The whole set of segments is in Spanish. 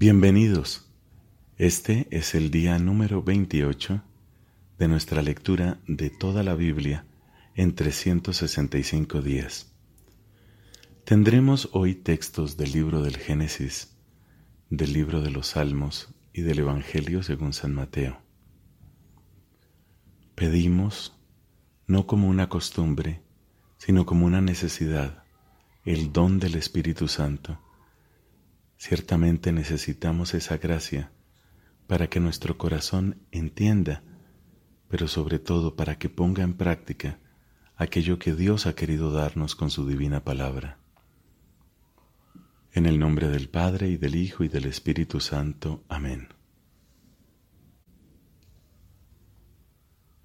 Bienvenidos. Este es el día número 28 de nuestra lectura de toda la Biblia en 365 días. Tendremos hoy textos del libro del Génesis, del libro de los Salmos y del Evangelio según San Mateo. Pedimos, no como una costumbre, sino como una necesidad, el don del Espíritu Santo Ciertamente necesitamos esa gracia para que nuestro corazón entienda, pero sobre todo para que ponga en práctica aquello que Dios ha querido darnos con su divina palabra. En el nombre del Padre y del Hijo y del Espíritu Santo. Amén.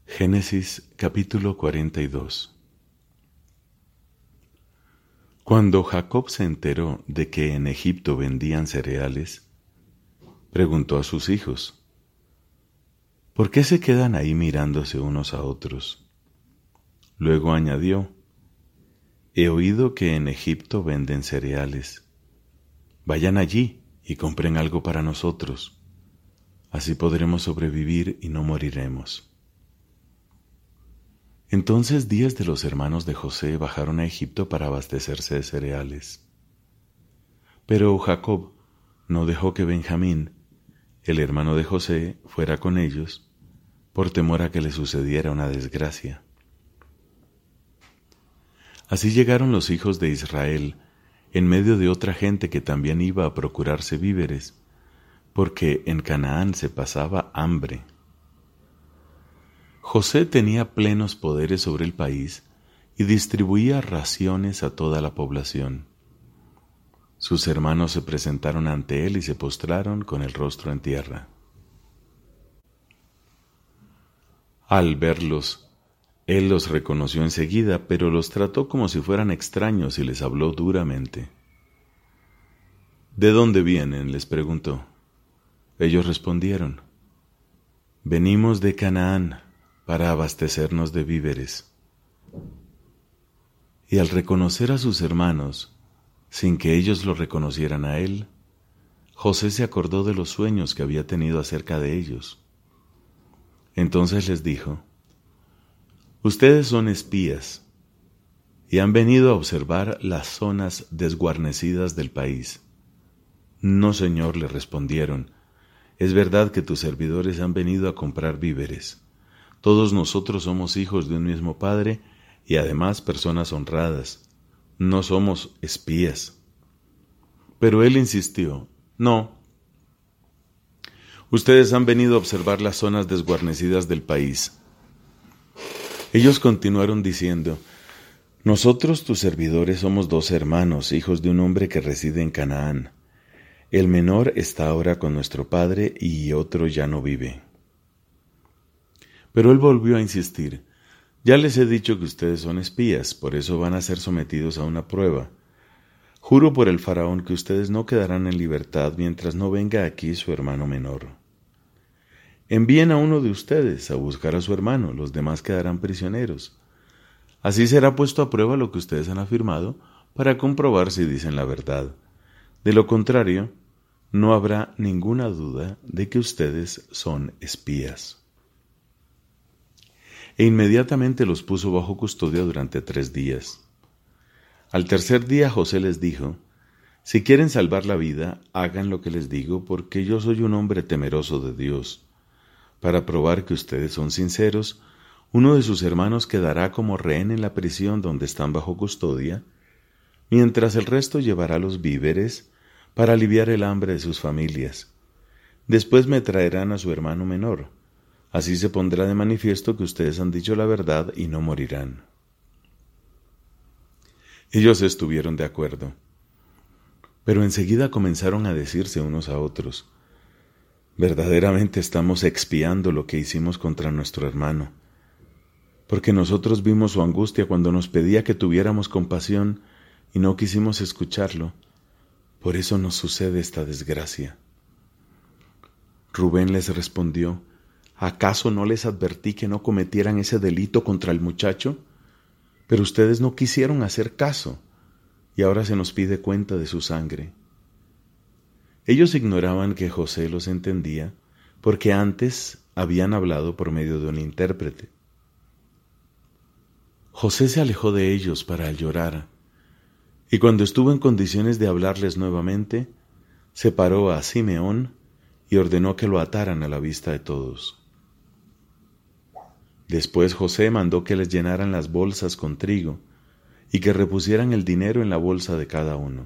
Génesis capítulo 42 cuando Jacob se enteró de que en Egipto vendían cereales, preguntó a sus hijos, ¿por qué se quedan ahí mirándose unos a otros? Luego añadió, he oído que en Egipto venden cereales. Vayan allí y compren algo para nosotros. Así podremos sobrevivir y no moriremos. Entonces diez de los hermanos de José bajaron a Egipto para abastecerse de cereales. Pero Jacob no dejó que Benjamín, el hermano de José, fuera con ellos, por temor a que le sucediera una desgracia. Así llegaron los hijos de Israel en medio de otra gente que también iba a procurarse víveres, porque en Canaán se pasaba hambre. José tenía plenos poderes sobre el país y distribuía raciones a toda la población. Sus hermanos se presentaron ante él y se postraron con el rostro en tierra. Al verlos, él los reconoció enseguida, pero los trató como si fueran extraños y les habló duramente. ¿De dónde vienen? les preguntó. Ellos respondieron, Venimos de Canaán para abastecernos de víveres. Y al reconocer a sus hermanos, sin que ellos lo reconocieran a él, José se acordó de los sueños que había tenido acerca de ellos. Entonces les dijo, Ustedes son espías y han venido a observar las zonas desguarnecidas del país. No, Señor, le respondieron, es verdad que tus servidores han venido a comprar víveres. Todos nosotros somos hijos de un mismo Padre y además personas honradas. No somos espías. Pero él insistió, no. Ustedes han venido a observar las zonas desguarnecidas del país. Ellos continuaron diciendo, nosotros tus servidores somos dos hermanos, hijos de un hombre que reside en Canaán. El menor está ahora con nuestro padre y otro ya no vive. Pero él volvió a insistir. Ya les he dicho que ustedes son espías, por eso van a ser sometidos a una prueba. Juro por el faraón que ustedes no quedarán en libertad mientras no venga aquí su hermano menor. Envíen a uno de ustedes a buscar a su hermano, los demás quedarán prisioneros. Así será puesto a prueba lo que ustedes han afirmado para comprobar si dicen la verdad. De lo contrario, no habrá ninguna duda de que ustedes son espías e inmediatamente los puso bajo custodia durante tres días. Al tercer día José les dijo, Si quieren salvar la vida, hagan lo que les digo, porque yo soy un hombre temeroso de Dios. Para probar que ustedes son sinceros, uno de sus hermanos quedará como rehén en la prisión donde están bajo custodia, mientras el resto llevará los víveres para aliviar el hambre de sus familias. Después me traerán a su hermano menor Así se pondrá de manifiesto que ustedes han dicho la verdad y no morirán. Ellos estuvieron de acuerdo, pero enseguida comenzaron a decirse unos a otros, verdaderamente estamos expiando lo que hicimos contra nuestro hermano, porque nosotros vimos su angustia cuando nos pedía que tuviéramos compasión y no quisimos escucharlo, por eso nos sucede esta desgracia. Rubén les respondió, ¿Acaso no les advertí que no cometieran ese delito contra el muchacho? Pero ustedes no quisieron hacer caso y ahora se nos pide cuenta de su sangre. Ellos ignoraban que José los entendía porque antes habían hablado por medio de un intérprete. José se alejó de ellos para llorar, y cuando estuvo en condiciones de hablarles nuevamente, separó a Simeón y ordenó que lo ataran a la vista de todos. Después José mandó que les llenaran las bolsas con trigo y que repusieran el dinero en la bolsa de cada uno.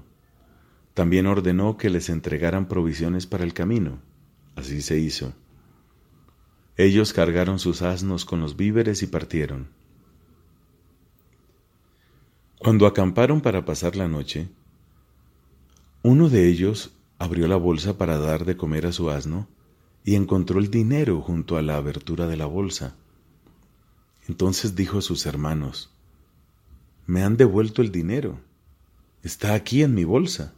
También ordenó que les entregaran provisiones para el camino. Así se hizo. Ellos cargaron sus asnos con los víveres y partieron. Cuando acamparon para pasar la noche, uno de ellos abrió la bolsa para dar de comer a su asno y encontró el dinero junto a la abertura de la bolsa. Entonces dijo a sus hermanos, Me han devuelto el dinero. Está aquí en mi bolsa.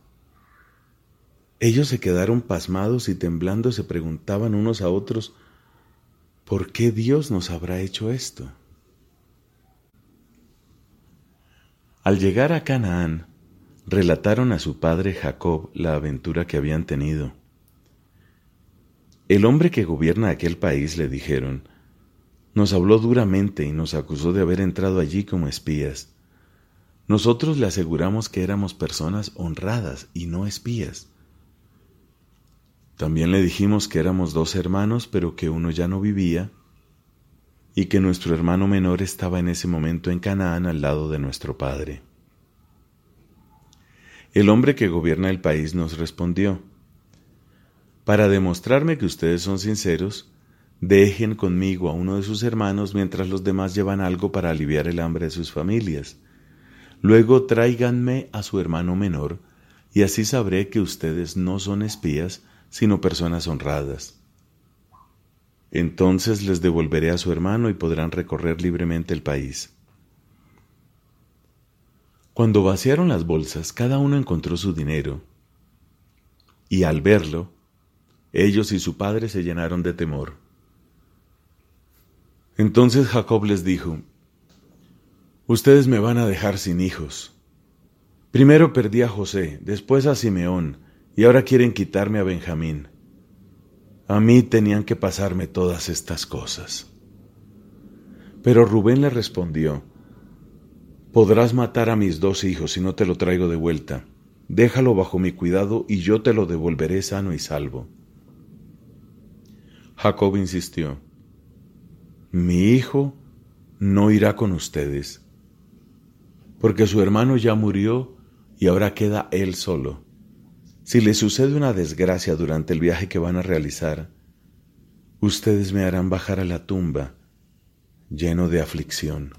Ellos se quedaron pasmados y temblando se preguntaban unos a otros, ¿por qué Dios nos habrá hecho esto? Al llegar a Canaán, relataron a su padre Jacob la aventura que habían tenido. El hombre que gobierna aquel país, le dijeron, nos habló duramente y nos acusó de haber entrado allí como espías. Nosotros le aseguramos que éramos personas honradas y no espías. También le dijimos que éramos dos hermanos, pero que uno ya no vivía y que nuestro hermano menor estaba en ese momento en Canaán al lado de nuestro padre. El hombre que gobierna el país nos respondió, Para demostrarme que ustedes son sinceros, dejen conmigo a uno de sus hermanos mientras los demás llevan algo para aliviar el hambre de sus familias. Luego tráiganme a su hermano menor, y así sabré que ustedes no son espías, sino personas honradas. Entonces les devolveré a su hermano y podrán recorrer libremente el país. Cuando vaciaron las bolsas, cada uno encontró su dinero, y al verlo, ellos y su padre se llenaron de temor. Entonces Jacob les dijo, Ustedes me van a dejar sin hijos. Primero perdí a José, después a Simeón, y ahora quieren quitarme a Benjamín. A mí tenían que pasarme todas estas cosas. Pero Rubén le respondió, Podrás matar a mis dos hijos si no te lo traigo de vuelta. Déjalo bajo mi cuidado y yo te lo devolveré sano y salvo. Jacob insistió, Mi hijo no irá con ustedes, porque su hermano ya murió y ahora queda él solo. Si le sucede una desgracia durante el viaje que van a realizar, ustedes me harán bajar a la tumba lleno de aflicción.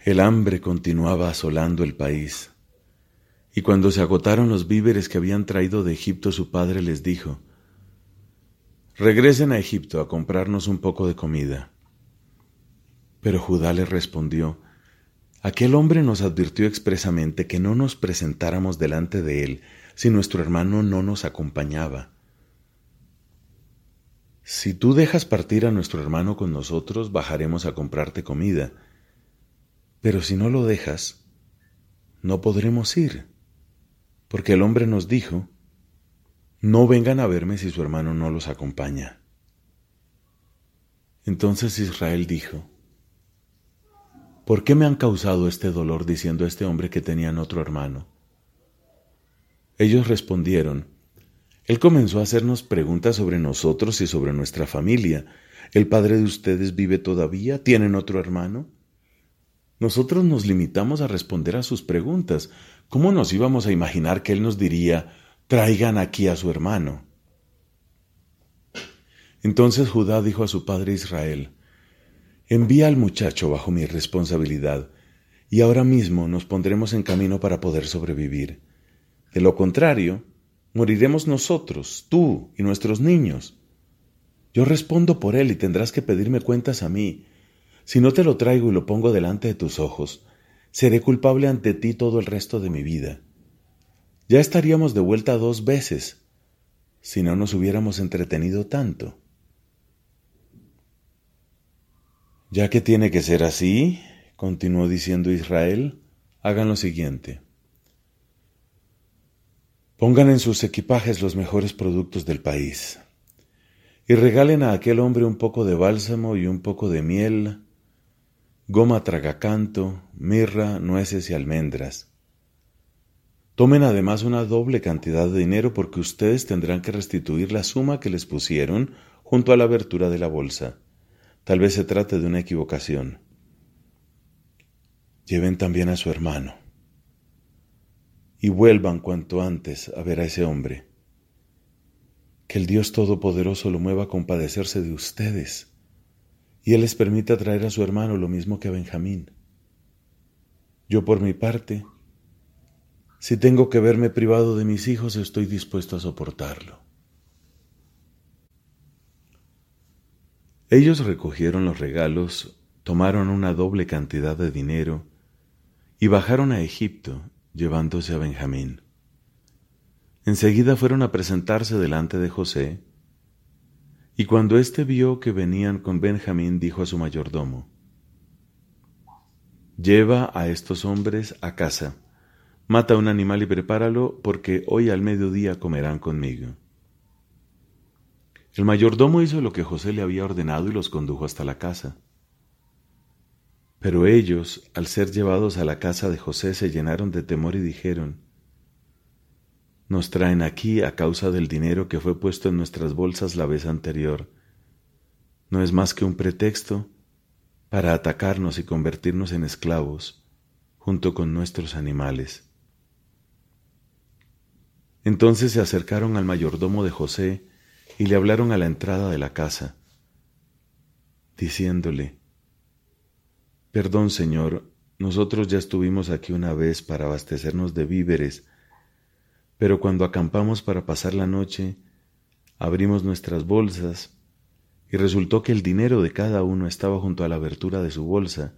El hambre continuaba asolando el país, y cuando se agotaron los víveres que habían traído de Egipto su padre les dijo, Regresen a Egipto a comprarnos un poco de comida. Pero Judá le respondió, Aquel hombre nos advirtió expresamente que no nos presentáramos delante de él si nuestro hermano no nos acompañaba. Si tú dejas partir a nuestro hermano con nosotros, bajaremos a comprarte comida. Pero si no lo dejas, no podremos ir, porque el hombre nos dijo, no vengan a verme si su hermano no los acompaña. Entonces Israel dijo, ¿Por qué me han causado este dolor diciendo a este hombre que tenían otro hermano? Ellos respondieron, Él comenzó a hacernos preguntas sobre nosotros y sobre nuestra familia. ¿El padre de ustedes vive todavía? ¿Tienen otro hermano? Nosotros nos limitamos a responder a sus preguntas. ¿Cómo nos íbamos a imaginar que Él nos diría, traigan aquí a su hermano? Entonces Judá dijo a su padre Israel, Envía al muchacho bajo mi responsabilidad, y ahora mismo nos pondremos en camino para poder sobrevivir. De lo contrario, moriremos nosotros, tú y nuestros niños. Yo respondo por él y tendrás que pedirme cuentas a mí. Si no te lo traigo y lo pongo delante de tus ojos, seré culpable ante ti todo el resto de mi vida. Ya estaríamos de vuelta dos veces, si no nos hubiéramos entretenido tanto. Ya que tiene que ser así, continuó diciendo Israel, hagan lo siguiente. Pongan en sus equipajes los mejores productos del país y regalen a aquel hombre un poco de bálsamo y un poco de miel, goma tragacanto, mirra, nueces y almendras. Tomen además una doble cantidad de dinero porque ustedes tendrán que restituir la suma que les pusieron junto a la abertura de la bolsa. Tal vez se trate de una equivocación. Lleven también a su hermano y vuelvan cuanto antes a ver a ese hombre. Que el Dios Todopoderoso lo mueva a compadecerse de ustedes y Él les permita traer a su hermano lo mismo que a Benjamín. Yo por mi parte, si tengo que verme privado de mis hijos, estoy dispuesto a soportarlo. Ellos recogieron los regalos, tomaron una doble cantidad de dinero y bajaron a Egipto llevándose a Benjamín. Enseguida fueron a presentarse delante de José, y cuando éste vio que venían con Benjamín, dijo a su mayordomo, Lleva a estos hombres a casa, mata un animal y prepáralo, porque hoy al mediodía comerán conmigo. El mayordomo hizo lo que José le había ordenado y los condujo hasta la casa. Pero ellos, al ser llevados a la casa de José, se llenaron de temor y dijeron, Nos traen aquí a causa del dinero que fue puesto en nuestras bolsas la vez anterior. No es más que un pretexto para atacarnos y convertirnos en esclavos, junto con nuestros animales. Entonces se acercaron al mayordomo de José y le hablaron a la entrada de la casa, diciéndole, Perdón, Señor, nosotros ya estuvimos aquí una vez para abastecernos de víveres, pero cuando acampamos para pasar la noche, abrimos nuestras bolsas y resultó que el dinero de cada uno estaba junto a la abertura de su bolsa.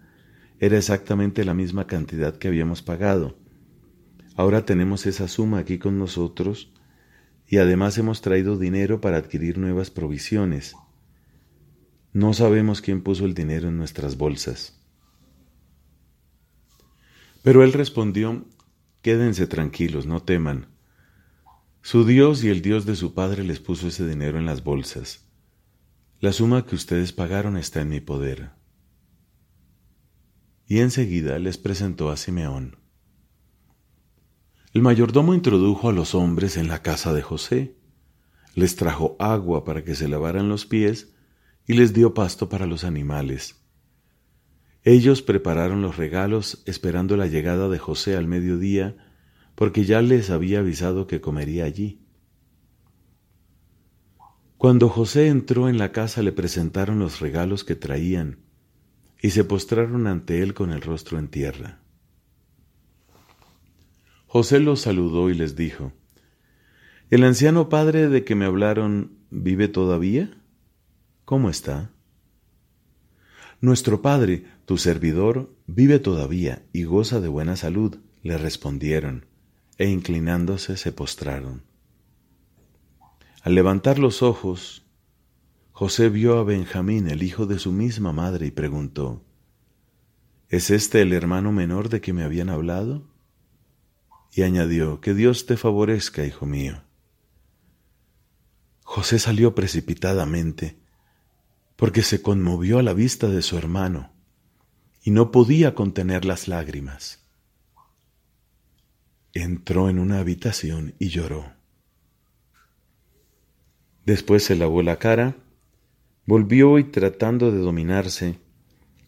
Era exactamente la misma cantidad que habíamos pagado. Ahora tenemos esa suma aquí con nosotros y además hemos traído dinero para adquirir nuevas provisiones. No sabemos quién puso el dinero en nuestras bolsas. Pero él respondió, Quédense tranquilos, no teman. Su Dios y el Dios de su Padre les puso ese dinero en las bolsas. La suma que ustedes pagaron está en mi poder. Y enseguida les presentó a Simeón. El mayordomo introdujo a los hombres en la casa de José, les trajo agua para que se lavaran los pies y les dio pasto para los animales. Ellos prepararon los regalos esperando la llegada de José al mediodía, porque ya les había avisado que comería allí. Cuando José entró en la casa le presentaron los regalos que traían, y se postraron ante él con el rostro en tierra. José los saludó y les dijo, ¿El anciano padre de que me hablaron vive todavía? ¿Cómo está? Nuestro padre, tu servidor, vive todavía y goza de buena salud, le respondieron, e inclinándose se postraron. Al levantar los ojos, José vio a Benjamín, el hijo de su misma madre, y preguntó, ¿Es este el hermano menor de que me habían hablado? Y añadió, Que Dios te favorezca, hijo mío. José salió precipitadamente, porque se conmovió a la vista de su hermano y no podía contener las lágrimas. Entró en una habitación y lloró. Después se lavó la cara, volvió y tratando de dominarse,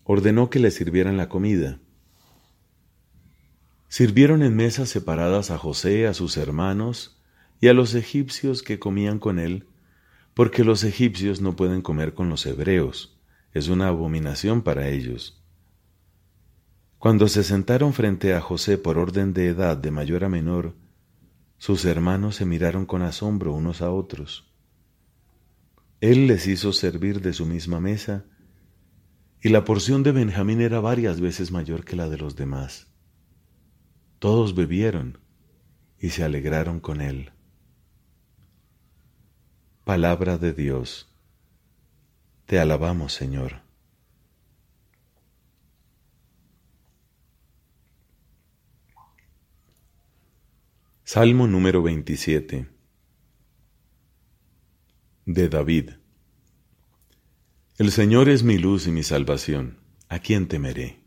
ordenó que le sirvieran la comida. Sirvieron en mesas separadas a José, a sus hermanos y a los egipcios que comían con él, porque los egipcios no pueden comer con los hebreos, es una abominación para ellos. Cuando se sentaron frente a José por orden de edad de mayor a menor, sus hermanos se miraron con asombro unos a otros. Él les hizo servir de su misma mesa, y la porción de Benjamín era varias veces mayor que la de los demás. Todos bebieron y se alegraron con él. Palabra de Dios. Te alabamos, Señor. Salmo número 27 de David El Señor es mi luz y mi salvación, ¿a quién temeré?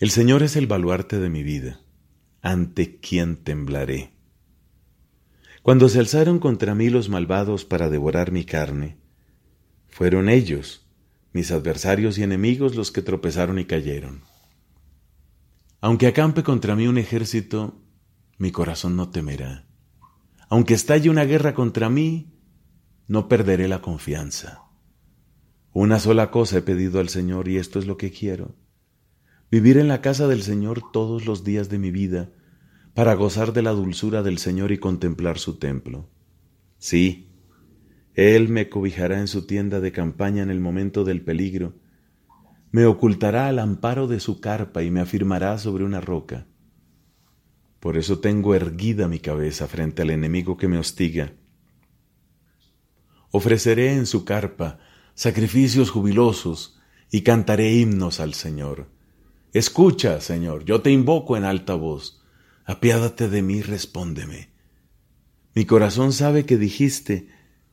El Señor es el baluarte de mi vida, ¿ante quién temblaré? Cuando se alzaron contra mí los malvados para devorar mi carne, fueron ellos, mis adversarios y enemigos, los que tropezaron y cayeron. Aunque acampe contra mí un ejército, mi corazón no temerá. Aunque estalle una guerra contra mí, no perderé la confianza. Una sola cosa he pedido al Señor y esto es lo que quiero. Vivir en la casa del Señor todos los días de mi vida para gozar de la dulzura del Señor y contemplar su templo. Sí, Él me cobijará en su tienda de campaña en el momento del peligro, me ocultará al amparo de su carpa y me afirmará sobre una roca. Por eso tengo erguida mi cabeza frente al enemigo que me hostiga. Ofreceré en su carpa sacrificios jubilosos y cantaré himnos al Señor. Escucha, Señor, yo te invoco en alta voz. Apiádate de mí, respóndeme. Mi corazón sabe que dijiste,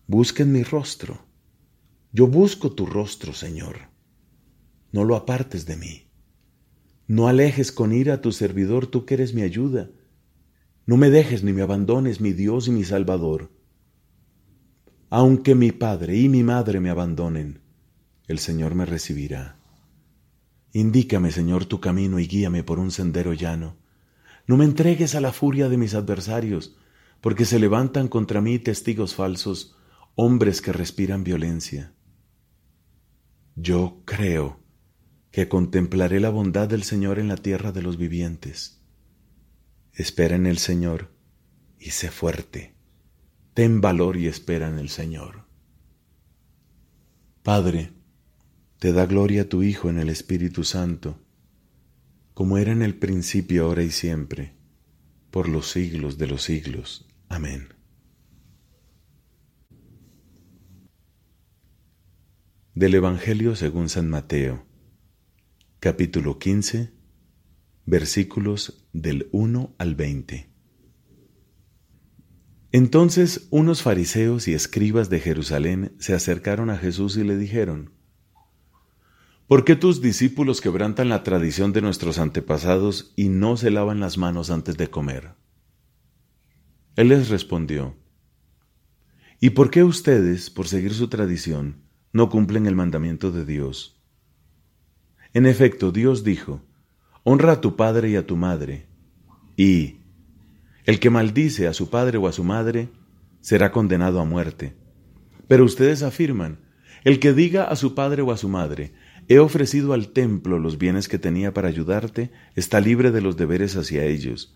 busquen mi rostro. Yo busco tu rostro, Señor. No lo apartes de mí. No alejes con ira a tu servidor, tú que eres mi ayuda. No me dejes ni me abandones, mi Dios y mi Salvador. Aunque mi padre y mi madre me abandonen, el Señor me recibirá. Indícame, Señor, tu camino y guíame por un sendero llano. No me entregues a la furia de mis adversarios, porque se levantan contra mí testigos falsos, hombres que respiran violencia. Yo creo que contemplaré la bondad del Señor en la tierra de los vivientes. Espera en el Señor y sé fuerte. Ten valor y espera en el Señor. Padre, te da gloria a tu Hijo en el Espíritu Santo, como era en el principio, ahora y siempre, por los siglos de los siglos. Amén. Del Evangelio según San Mateo capítulo 15, versículos del 1 al 20. Entonces unos fariseos y escribas de Jerusalén se acercaron a Jesús y le dijeron, ¿Por qué tus discípulos quebrantan la tradición de nuestros antepasados y no se lavan las manos antes de comer? Él les respondió, ¿Y por qué ustedes, por seguir su tradición, no cumplen el mandamiento de Dios? En efecto, Dios dijo, Honra a tu padre y a tu madre, y el que maldice a su padre o a su madre será condenado a muerte. Pero ustedes afirman, el que diga a su padre o a su madre, he ofrecido al templo los bienes que tenía para ayudarte, está libre de los deberes hacia ellos.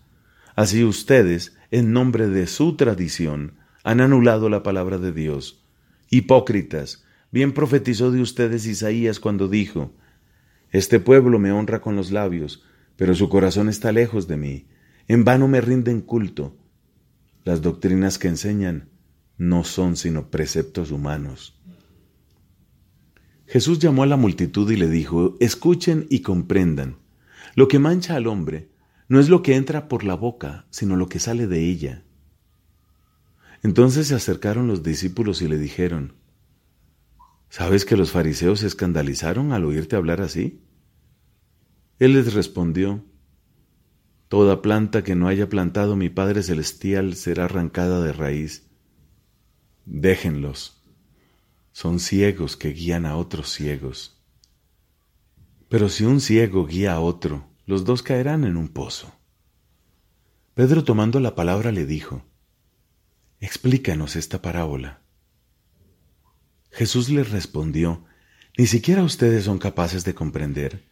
Así ustedes, en nombre de su tradición, han anulado la palabra de Dios. Hipócritas, bien profetizó de ustedes Isaías cuando dijo, este pueblo me honra con los labios, pero su corazón está lejos de mí. En vano me rinden culto. Las doctrinas que enseñan no son sino preceptos humanos. Jesús llamó a la multitud y le dijo, escuchen y comprendan. Lo que mancha al hombre no es lo que entra por la boca, sino lo que sale de ella. Entonces se acercaron los discípulos y le dijeron, ¿Sabes que los fariseos se escandalizaron al oírte hablar así? Él les respondió, Toda planta que no haya plantado mi Padre Celestial será arrancada de raíz. Déjenlos. Son ciegos que guían a otros ciegos. Pero si un ciego guía a otro, los dos caerán en un pozo. Pedro tomando la palabra le dijo, Explícanos esta parábola. Jesús les respondió, ¿Ni siquiera ustedes son capaces de comprender?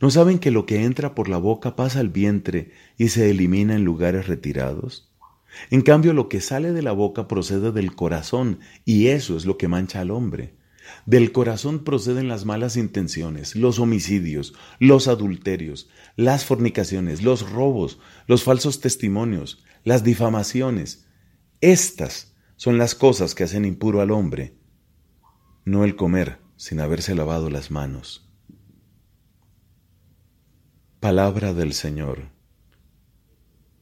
¿No saben que lo que entra por la boca pasa al vientre y se elimina en lugares retirados? En cambio, lo que sale de la boca procede del corazón, y eso es lo que mancha al hombre. Del corazón proceden las malas intenciones, los homicidios, los adulterios, las fornicaciones, los robos, los falsos testimonios, las difamaciones. Estas son las cosas que hacen impuro al hombre no el comer sin haberse lavado las manos. Palabra del Señor.